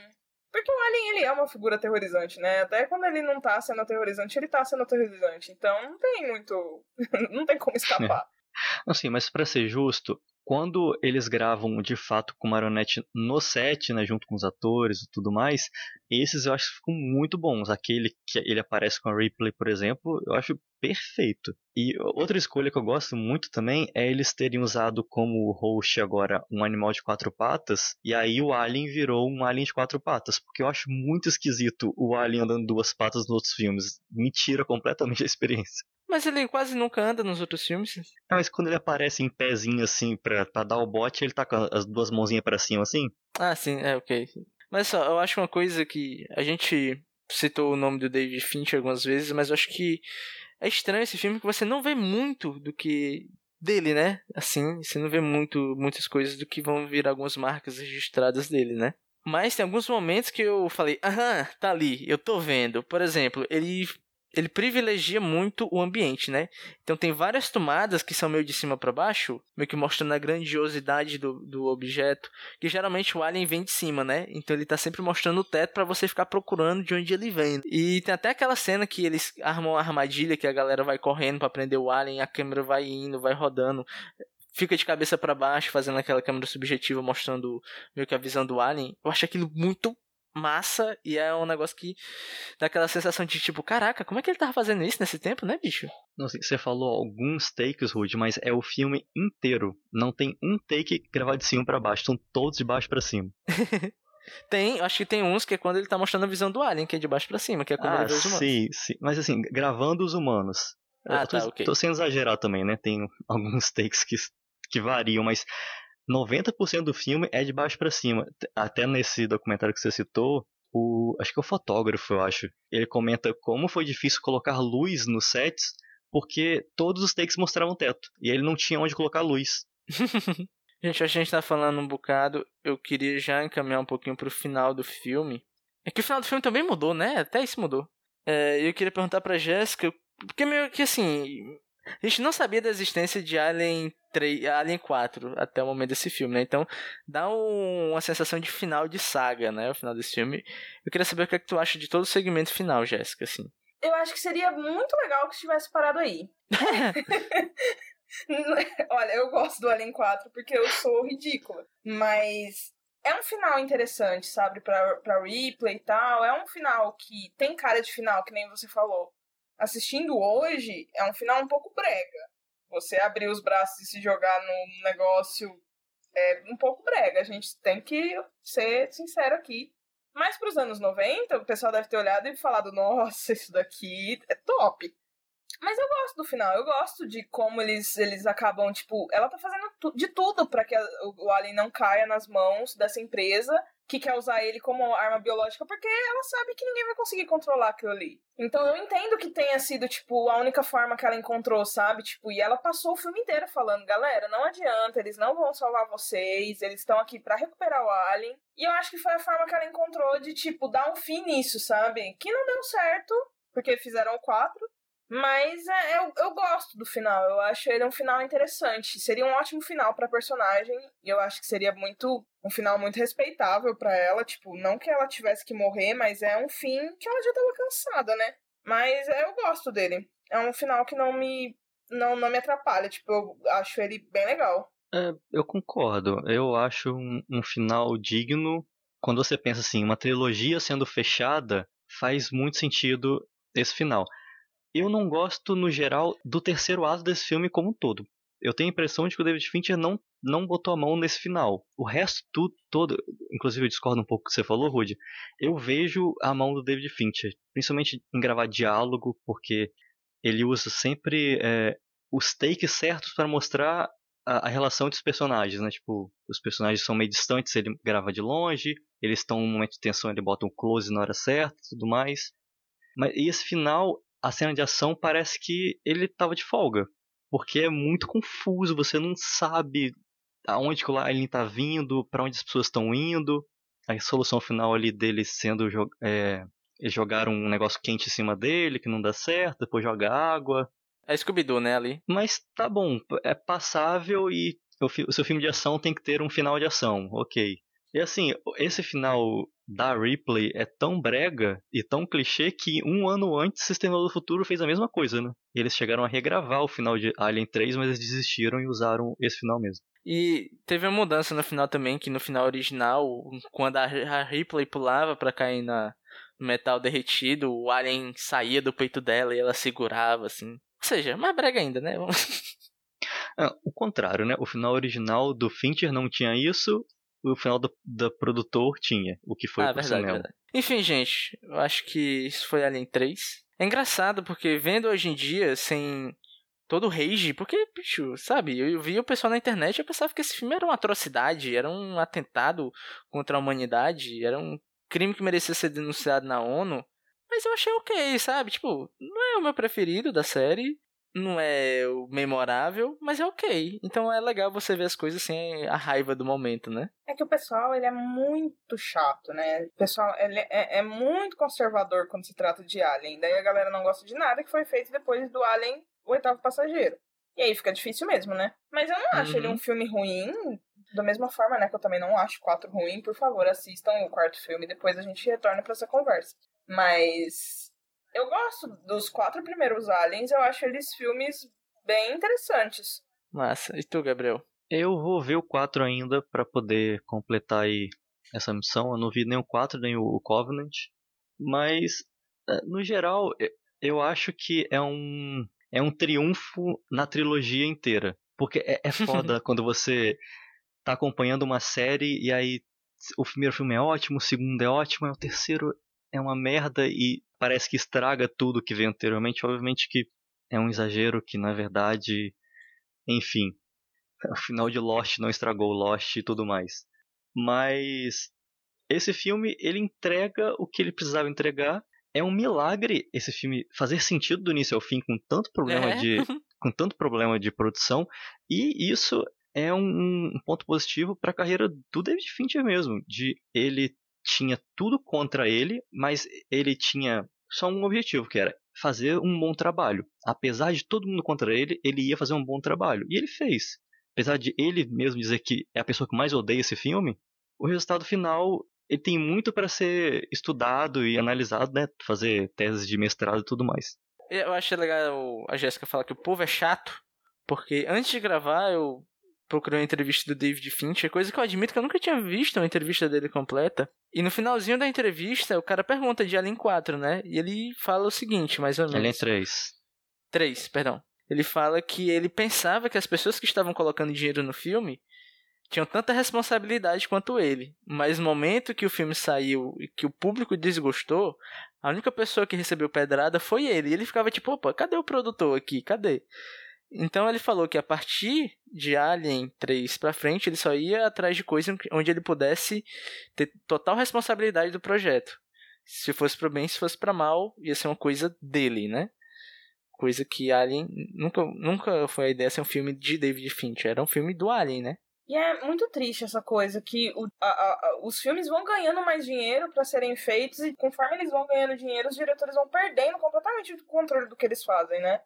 Porque o Alien, ele é uma figura aterrorizante, né? Até quando ele não tá sendo aterrorizante, ele tá sendo aterrorizante. Então não tem muito. [laughs] não tem como escapar. [laughs] Assim, mas para ser justo, quando eles gravam de fato com marionete no set, né, junto com os atores e tudo mais, esses eu acho que ficam muito bons. Aquele que ele aparece com a Ripley, por exemplo, eu acho perfeito. E outra escolha que eu gosto muito também é eles terem usado como host agora um animal de quatro patas, e aí o Alien virou um Alien de quatro patas, porque eu acho muito esquisito o Alien andando duas patas nos outros filmes. Me tira completamente a experiência. Mas ele quase nunca anda nos outros filmes. Ah, mas quando ele aparece em pezinho assim pra, pra dar o bote, ele tá com as duas mãozinhas para cima assim? Ah, sim, é ok. Mas só, eu acho uma coisa que a gente citou o nome do David Fincher algumas vezes, mas eu acho que é estranho esse filme que você não vê muito do que dele, né? Assim, você não vê muito, muitas coisas do que vão vir algumas marcas registradas dele, né? Mas tem alguns momentos que eu falei, aham, tá ali, eu tô vendo. Por exemplo, ele ele privilegia muito o ambiente, né? Então tem várias tomadas que são meio de cima para baixo, meio que mostrando a grandiosidade do, do objeto, que geralmente o alien vem de cima, né? Então ele tá sempre mostrando o teto para você ficar procurando de onde ele vem. E tem até aquela cena que eles armam a armadilha que a galera vai correndo para prender o alien, a câmera vai indo, vai rodando fica de cabeça para baixo, fazendo aquela câmera subjetiva mostrando meio que a visão do alien. Eu acho aquilo muito massa e é um negócio que dá aquela sensação de tipo, caraca, como é que ele tava fazendo isso nesse tempo, né, bicho? Não você falou alguns takes, Rude, mas é o filme inteiro. Não tem um take gravado de cima para baixo, são todos de baixo para cima. [laughs] tem, acho que tem uns que é quando ele tá mostrando a visão do alien, que é de baixo para cima, que é quando ah, ele vê os humanos. Sim, sim, mas assim, gravando os humanos. Ah, eu tô, tá, ok. tô sem exagerar também, né? Tem alguns [laughs] takes que, que variam, mas 90% do filme é de baixo para cima. Até nesse documentário que você citou, o acho que é o fotógrafo, eu acho. Ele comenta como foi difícil colocar luz nos sets, porque todos os takes mostravam teto e ele não tinha onde colocar luz. [laughs] gente, a gente tá falando um bocado, eu queria já encaminhar um pouquinho pro final do filme. É que o final do filme também mudou, né? Até isso mudou. É, eu queria perguntar pra Jéssica, porque meio que assim, a gente não sabia da existência de Alien 3, Alien 4 até o momento desse filme, né? Então dá um, uma sensação de final de saga, né? O final desse filme. Eu queria saber o que é que tu acha de todo o segmento final, Jéssica, assim. Eu acho que seria muito legal que estivesse parado aí. [laughs] [laughs] Olha, eu gosto do Alien 4 porque eu sou ridícula. Mas é um final interessante, sabe? Pra, pra replay e tal. É um final que tem cara de final, que nem você falou. Assistindo hoje, é um final um pouco brega. Você abrir os braços e se jogar num negócio é um pouco brega. A gente tem que ser sincero aqui. Mas para os anos 90, o pessoal deve ter olhado e falado: nossa, isso daqui é top. Mas eu gosto do final, eu gosto de como eles, eles acabam, tipo, ela tá fazendo de tudo para que a, o Alien não caia nas mãos dessa empresa que quer usar ele como arma biológica, porque ela sabe que ninguém vai conseguir controlar aquilo ali. Então eu entendo que tenha sido, tipo, a única forma que ela encontrou, sabe? Tipo, e ela passou o filme inteiro falando, galera, não adianta, eles não vão salvar vocês, eles estão aqui para recuperar o Alien. E eu acho que foi a forma que ela encontrou de, tipo, dar um fim nisso, sabe? Que não deu certo, porque fizeram o 4, mas é, eu, eu gosto do final, eu acho ele um final interessante. Seria um ótimo final pra personagem, e eu acho que seria muito um final muito respeitável para ela. Tipo, não que ela tivesse que morrer, mas é um fim que ela já tava cansada, né? Mas é, eu gosto dele. É um final que não me, não, não me atrapalha, tipo, eu acho ele bem legal. É, eu concordo. Eu acho um, um final digno. Quando você pensa assim, uma trilogia sendo fechada, faz muito sentido esse final. Eu não gosto, no geral, do terceiro ato desse filme como um todo. Eu tenho a impressão de que o David Fincher não, não botou a mão nesse final. O resto tudo, todo, inclusive eu discordo um pouco do que você falou, Rude. Eu vejo a mão do David Fincher, principalmente em gravar diálogo, porque ele usa sempre é, os takes certos para mostrar a, a, relação entre os personagens, né? Tipo, os personagens são meio distantes, ele grava de longe, eles estão num momento de tensão, ele bota um close na hora certa, tudo mais. Mas e esse final a cena de ação parece que ele estava de folga. Porque é muito confuso, você não sabe aonde que o alien está vindo, para onde as pessoas estão indo. A solução final ali dele sendo é, jogar um negócio quente em cima dele, que não dá certo, depois joga água. É Scooby-Doo, né, ali? Mas tá bom, é passável e o seu filme de ação tem que ter um final de ação, ok. E assim, esse final da Ripley é tão brega e tão clichê que um ano antes Sistema do Futuro fez a mesma coisa, né? E eles chegaram a regravar o final de Alien 3, mas eles desistiram e usaram esse final mesmo. E teve uma mudança no final também, que no final original, quando a Ripley pulava para cair na, no metal derretido, o alien saía do peito dela e ela segurava, assim. Ou seja, mais brega ainda, né? [laughs] ah, o contrário, né? O final original do Fincher não tinha isso, o final do, do produtor tinha, o que foi ah, verdade, verdade. Enfim, gente, eu acho que isso foi Alien 3. É engraçado porque vendo hoje em dia, sem todo o rage, porque, bicho, sabe, eu vi o pessoal na internet e eu pensava que esse filme era uma atrocidade, era um atentado contra a humanidade, era um crime que merecia ser denunciado na ONU. Mas eu achei ok, sabe? Tipo, não é o meu preferido da série, não é o memorável, mas é ok. Então é legal você ver as coisas sem a raiva do momento, né? É que o pessoal, ele é muito chato, né? O pessoal, ele é, é muito conservador quando se trata de Alien. Daí a galera não gosta de nada que foi feito depois do Alien, o oitavo passageiro. E aí fica difícil mesmo, né? Mas eu não acho Uhum. ele um filme ruim. Da mesma forma, né, que eu também não acho quatro ruim. Por favor, assistam o quarto filme. Depois a gente retorna pra essa conversa. Mas eu gosto dos quatro primeiros Aliens. Eu acho eles filmes bem interessantes. Massa. E tu, Gabriel? Eu vou ver o 4 ainda pra poder completar aí essa missão. Eu não vi nem o 4 nem o Covenant. Mas, eh, no geral, eu acho que é um, é um triunfo na trilogia inteira. Porque é, é foda [laughs] quando você tá acompanhando uma série e aí o primeiro filme é ótimo, o segundo é ótimo, aí o terceiro é uma merda e parece que estraga tudo que veio anteriormente. Obviamente que é um exagero que, na verdade, enfim, o final de Lost não estragou Lost e tudo mais. Mas esse filme, ele entrega o que ele precisava entregar. É um milagre esse filme fazer sentido do início ao fim com tanto problema É. de [laughs] com tanto problema de produção e isso é um, um ponto positivo para a carreira do David Fincher mesmo, de ele tinha tudo contra ele, mas ele tinha só um objetivo, que era fazer um bom trabalho. Apesar de todo mundo contra ele, ele ia fazer um bom trabalho. E ele fez. Apesar de ele mesmo dizer que é a pessoa que mais odeia esse filme, o resultado final ele tem muito para ser estudado e analisado, né? Fazer teses de mestrado e tudo mais. Eu achei legal a Jéssica falar que o povo é chato, porque antes de gravar eu procurei uma entrevista do David Fincher, coisa que eu admito que eu nunca tinha visto uma entrevista dele completa. E no finalzinho da entrevista, o cara pergunta de Alien 4, né? E ele fala o seguinte, mais ou menos. Alien 3. 3, perdão. Ele fala que ele pensava que as pessoas que estavam colocando dinheiro no filme tinham tanta responsabilidade quanto ele. Mas no momento que o filme saiu e que o público desgostou, a única pessoa que recebeu pedrada foi ele. E ele ficava tipo, opa, cadê o produtor aqui? Cadê? Então ele falou que a partir de Alien 3 pra frente, ele só ia atrás de coisa onde ele pudesse ter total responsabilidade do projeto. Se fosse pro bem, se fosse pra mal, ia ser uma coisa dele, né? Coisa que Alien nunca, nunca foi a ideia ser um filme de David Fincher, era um filme do Alien, né? E é muito triste essa coisa que o- a- a- os filmes vão ganhando mais dinheiro pra serem feitos e conforme eles vão ganhando dinheiro, os diretores vão perdendo completamente o controle do que eles fazem, né?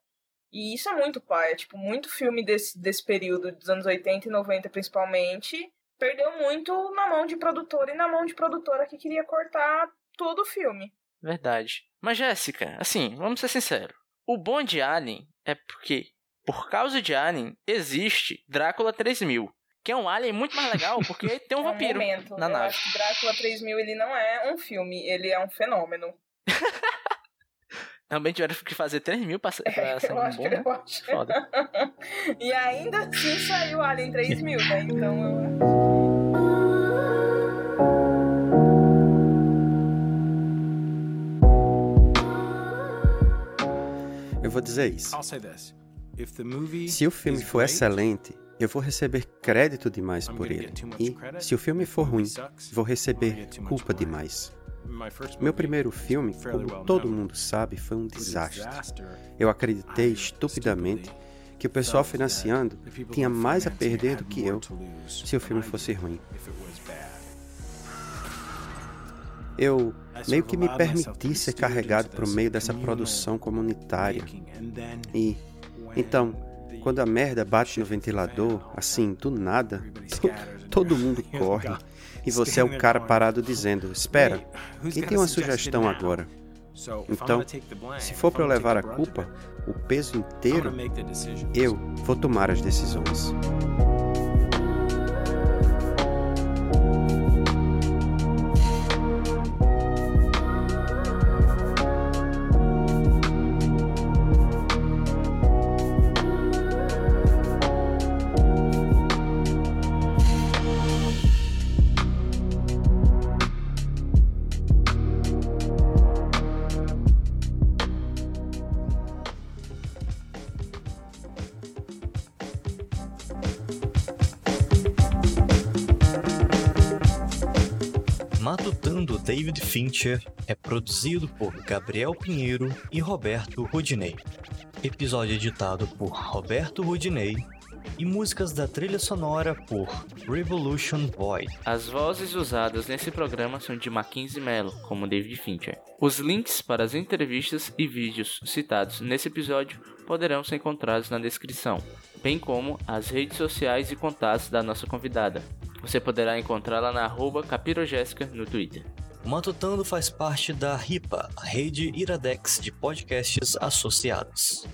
E isso é muito pai, é, tipo, muito filme desse, desse período, dos anos 80 e 90 principalmente, perdeu muito na mão de produtor e na mão de produtora que queria cortar todo o filme. Verdade. Mas Jéssica, assim, vamos ser sinceros. O bom de Alien é porque, por causa de Alien, existe Drácula 3000. Que é um alien muito mais legal porque [laughs] tem um É vampiro momento. na Eu nave. acho que Drácula 3000 ele não é um filme, ele é um fenômeno. Também tiveram que fazer 3 mil pra, ser- pra ser um acho, bom, né? eu acho. Foda. [laughs] e ainda assim saiu Alien 3000, né? Então eu Eu vou dizer isso. Se o filme for excelente, eu vou receber crédito demais por ele. E se o filme for ruim, vou receber culpa demais. Meu primeiro filme, como todo mundo sabe, foi um desastre. Eu acreditei estupidamente que o pessoal financiando tinha mais a perder do que eu se o filme fosse ruim. Eu meio que me permiti ser carregado para o meio dessa produção comunitária. E então, quando a merda bate no ventilador, assim, do nada, [laughs] todo mundo [laughs] corre. E você é o cara parado dizendo: Espera, "Wait, who's quem tem uma sugestão now?" agora? Então, se for para eu levar a culpa, o peso inteiro, eu vou tomar as decisões. David Fincher é produzido por Gabriel Pinheiro e Roberto Rudinei. episódio editado por Roberto Rudinei e músicas da trilha sonora por Revolution Void. As vozes usadas nesse programa são de Mackenzie Mello, como David Fincher. Os links para as entrevistas e vídeos citados nesse episódio poderão ser encontrados na descrição, bem como as redes sociais e contatos da nossa convidada. Você poderá encontrá-la na arroba no Twitter. O Matutando faz parte da RIPA, a rede Iradex de podcasts associados.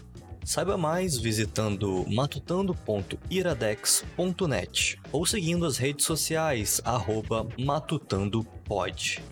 Saiba mais visitando matutando.iradex.net ou seguindo as redes sociais arroba matutandopod.